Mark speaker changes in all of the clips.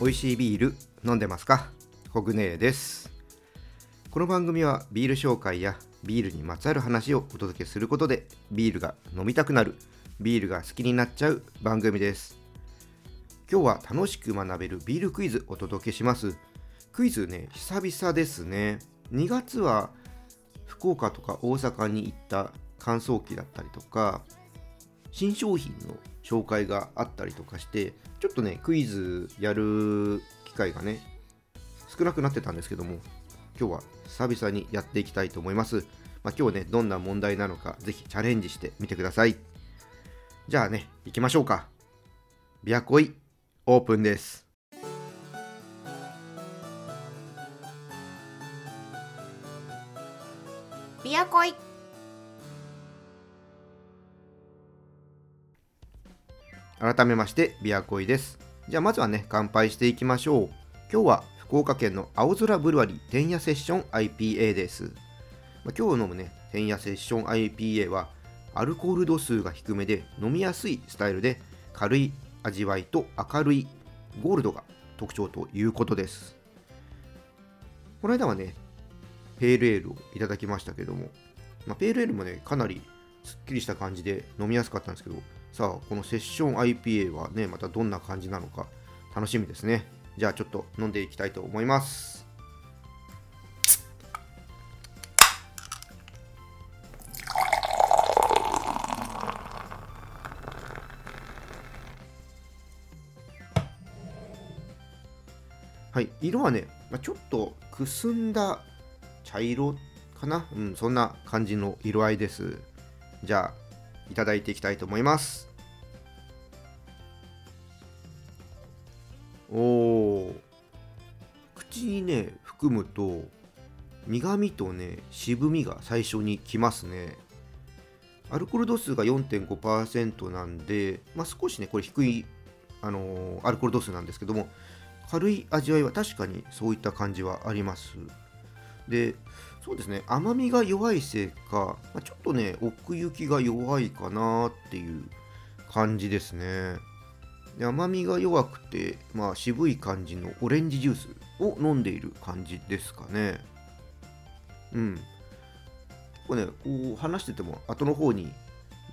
Speaker 1: 美味しいビール飲んでますか？ホグネーです。この番組はビール紹介やビールにまつわる話をお届けすることでビールが飲みたくなるビールが好きになっちゃう番組です。今日は楽しく学べるビールクイズお届けします。クイズね久々ですね。2月は福岡とか大阪に行った乾燥機だったりとか新商品の紹介があったりとかしてちょっとねクイズやる機会がね少なくなってたんですけども今日は久々にやっていきたいと思います、まあ、今日ねどんな問題なのかぜひチャレンジしてみてください。じゃあね行きましょうか。ビアコイオープンです。
Speaker 2: ビアコ
Speaker 1: 改めましてビアコイです。じゃあまずはね乾杯していきましょう。今日は福岡県の青空ブルワリー天夜セッション IPA です、まあ、今日飲むね天夜セッション IPA はアルコール度数が低めで飲みやすいスタイルで軽い味わいと明るいゴールドが特徴ということです。この間はねペールエールをいただきましたけども、まあ、ペールエールもねかなりすっきりした感じで飲みやすかったんですけどさあこのセッション IPA はねまたどんな感じなのか楽しみですね。じゃあちょっと飲んでいきたいと思います。はい色はね、まあ、ちょっとくすんだ茶色かな。うんそんな感じの色合いです。じゃあいただいていきたいと思います。おお口にね含むと苦味とね渋みが最初にきますね。アルコール度数が4.5%なんで、まあ、少しねこれ低い、あのー、アルコール度数なんですけども軽い味わいは確かにそういった感じはあります。でそうですね。甘みが弱いせいか、まあ、ちょっとね奥行きが弱いかなっていう感じですね。で甘みが弱くて、まあ、渋い感じのオレンジジュースを飲んでいる感じですかね。うん。これねこう話してても後の方に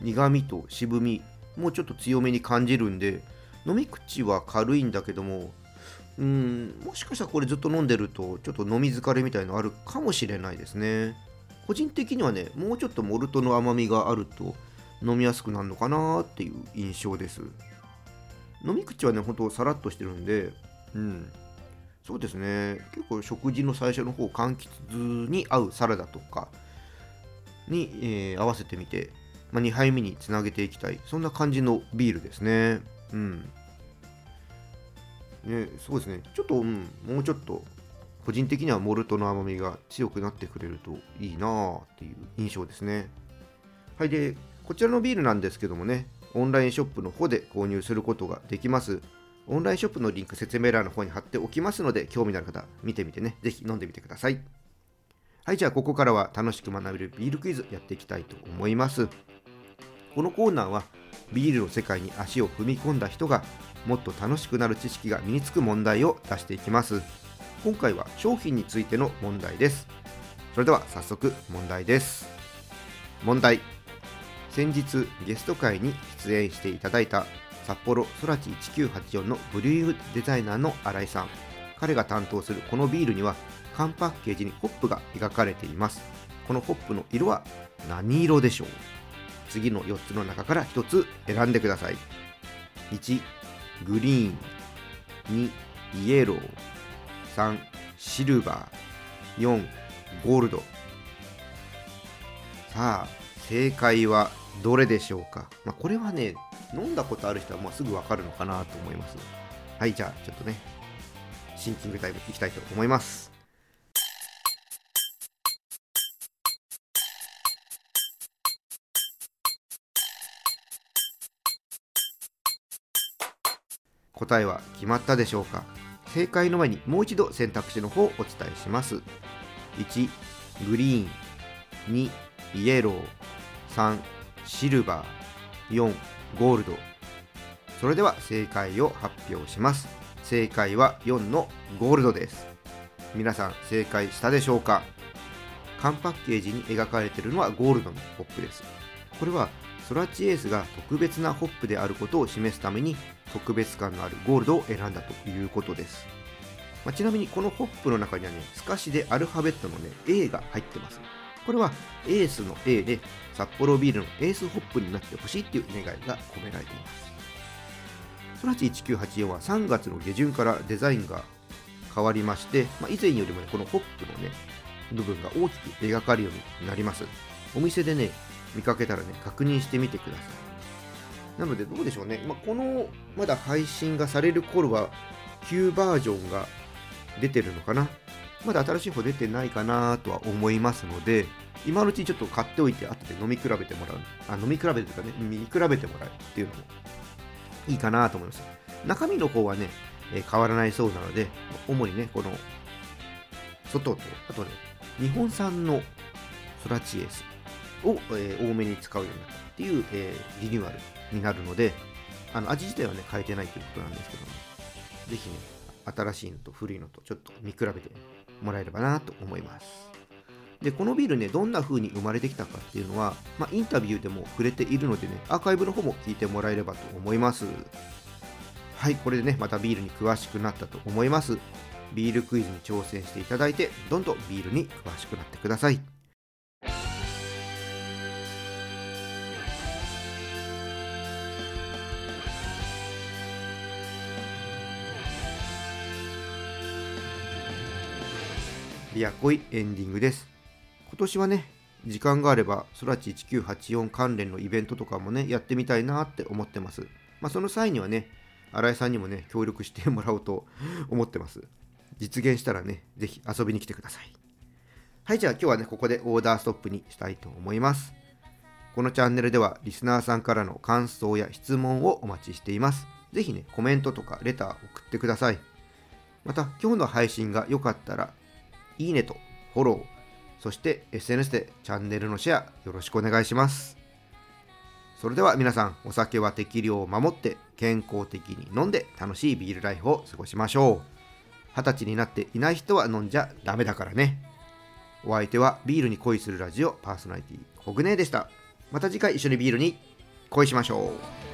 Speaker 1: 苦みと渋みもうちょっと強めに感じるんで飲み口は軽いんだけどもうん。もしかしたらこれずっと飲んでるとちょっと飲み疲れみたいのあるかもしれないですね。個人的にはねもうちょっとモルトの甘みがあると飲みやすくなるのかなっていう印象です。飲み口はねほんとさらっとしてるんでうん。そうですね。結構食事の最初の方柑橘に合うサラダとかに、えー、合わせてみて、まあ、2杯目につなげていきたい。そんな感じのビールですね。うん。ね、そうですね、ちょっと、うん、もうちょっと、個人的にはモルトの甘みが強くなってくれるといいなあっていう印象ですね。はい、で、こちらのビールなんですけどもね、オンラインショップの方で購入することができます。オンラインショップのリンク説明欄の方に貼っておきますので、興味のある方、見てみてね、ぜひ飲んでみてください。はい、じゃあここからは楽しく学べるビールクイズやっていきたいと思います。このコーナーは、ビールの世界に足を踏み込んだ人がもっと楽しくなる知識が身につく問題を出していきます。今回は商品についての問題です。それでは早速問題です。問題。先日ゲスト会に出演していただいた札幌ソラチ1984のブリューイングデザイナーの新井さん。彼が担当するこのビールには缶パッケージにホップが描かれています。このホップの色は何色でしょう？次の4つの中から1つ選んでください。1グリーン2イエロー3シルバー4ゴールド。さあ正解はどれでしょうか、まあ、これはね飲んだことある人はまあすぐわかるのかなと思います。はいじゃあちょっとねシンキングタイムいきたいと思います。答えは決まったでしょうか？正解の前にもう一度選択肢の方をお伝えします。1グリーン。2イエロー。3シルバー。4ゴールド。それでは正解を発表します。正解は4のゴールドです。皆さん正解したでしょうか？缶パッケージに描かれているのはゴールドのホップです。これはソラチエースが特別なホップであることを示すために特別感のあるゴールドを選んだということですまあ、ちなみにこのホップの中にはね、透かしでアルファベットのね、A が入ってます。これはエースの A で札幌ビールのエースホップになってほしいっていう願いが込められています。ソラチ1984は3月の下旬からデザインが変わりまして、まあ、以前よりも、ね、このホップのね、部分が大きく描かれるようになります。お店でね、見かけたらね、確認してみてください。なのでどうでしょうね、まあ、このまだ配信がされる頃は旧バージョンが出てるのかな。まだ新しい方出てないかなとは思いますので今のうちにちょっと買っておいて後で飲み比べてもらう。あ飲み比べてとかね見比べてもらうっていうのもいいかなと思います。中身の方はね、え、変わらないそうなので主にねこの外とあとね日本産のソラチエース。を、えー、多めに使うようになったっていう、えー、リニューアルになるのであの味自体はね変えてないということなんですけどもぜひね新しいのと古いのとちょっと見比べてもらえればなと思います。で、このビールね、どんな風に生まれてきたかっていうのは、まあ、インタビューでも触れているのでね、アーカイブの方も聞いてもらえればと思います。はい、これでね、またビールに詳しくなったと思います。ビールクイズに挑戦していただいて、どんどんビールに詳しくなってください。リアコイエンディングです。今年はね、時間があれば、ソラチ1984関連のイベントとかもね、やってみたいなって思ってます。まあ、その際にはね、新井さんにもね、協力してもらおうと 思ってます。実現したらね、ぜひ遊びに来てください。はい、じゃあ今日はね、ここでオーダーストップにしたいと思います。このチャンネルでは、リスナーさんからの感想や質問をお待ちしています。ぜひね、コメントとかレター送ってください。また、今日の配信が良かったら、いいねとフォロー、そして SNS でチャンネルのシェアよろしくお願いします。それでは皆さん、お酒は適量を守って健康的に飲んで楽しいビールライフを過ごしましょう。二十歳になっていない人は飲んじゃダメだからね。お相手はビールに恋するラジオパーソナリティコグネでした。また次回一緒にビールに恋しましょう。